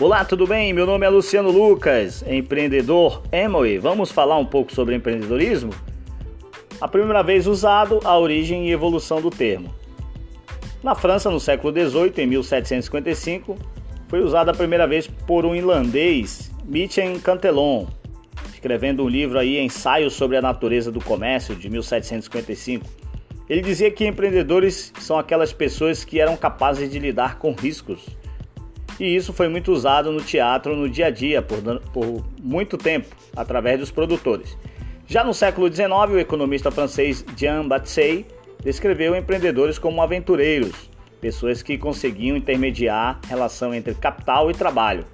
Olá, tudo bem? Meu nome é Luciano Lucas, empreendedor Emory. Vamos falar um pouco sobre empreendedorismo? A primeira vez usado, a origem e evolução do termo. Na França, no século XVIII, em 1755, foi usada a primeira vez por um irlandês, Michel Cantillon, escrevendo um livro aí, Ensaio sobre a Natureza do Comércio, de 1755. Ele dizia que empreendedores são aquelas pessoas que eram capazes de lidar com riscos e isso foi muito usado no teatro no dia a dia por, por muito tempo, através dos produtores. Já no século XIX, o economista francês Jean Baptiste descreveu empreendedores como aventureiros, pessoas que conseguiam intermediar a relação entre capital e trabalho.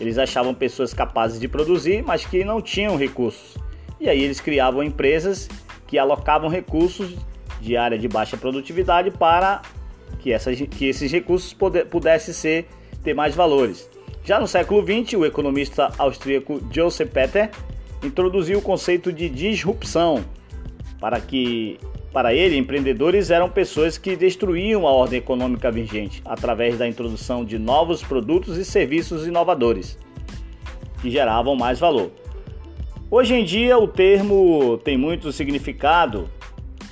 Eles achavam pessoas capazes de produzir, mas que não tinham recursos. E aí eles criavam empresas que alocavam recursos de área de baixa produtividade para que, essas, que esses recursos pudessem ser ter mais valores. Já no século XX, o economista austríaco Joseph Peter introduziu o conceito de disrupção, para que para ele, empreendedores eram pessoas que destruíam a ordem econômica vigente através da introdução de novos produtos e serviços inovadores que geravam mais valor. Hoje em dia, o termo tem muito significado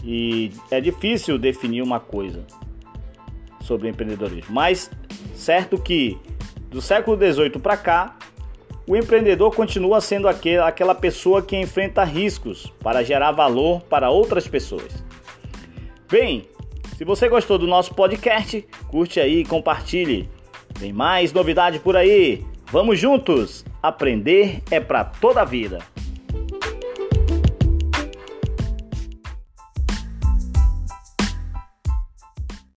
e é difícil definir uma coisa sobre empreendedorismo, mas certo que do século XVIII para cá, o empreendedor continua sendo aquele, aquela pessoa que enfrenta riscos para gerar valor para outras pessoas. Bem, se você gostou do nosso podcast, curte aí e compartilhe. Tem mais novidade por aí. Vamos juntos! Aprender é para toda a vida.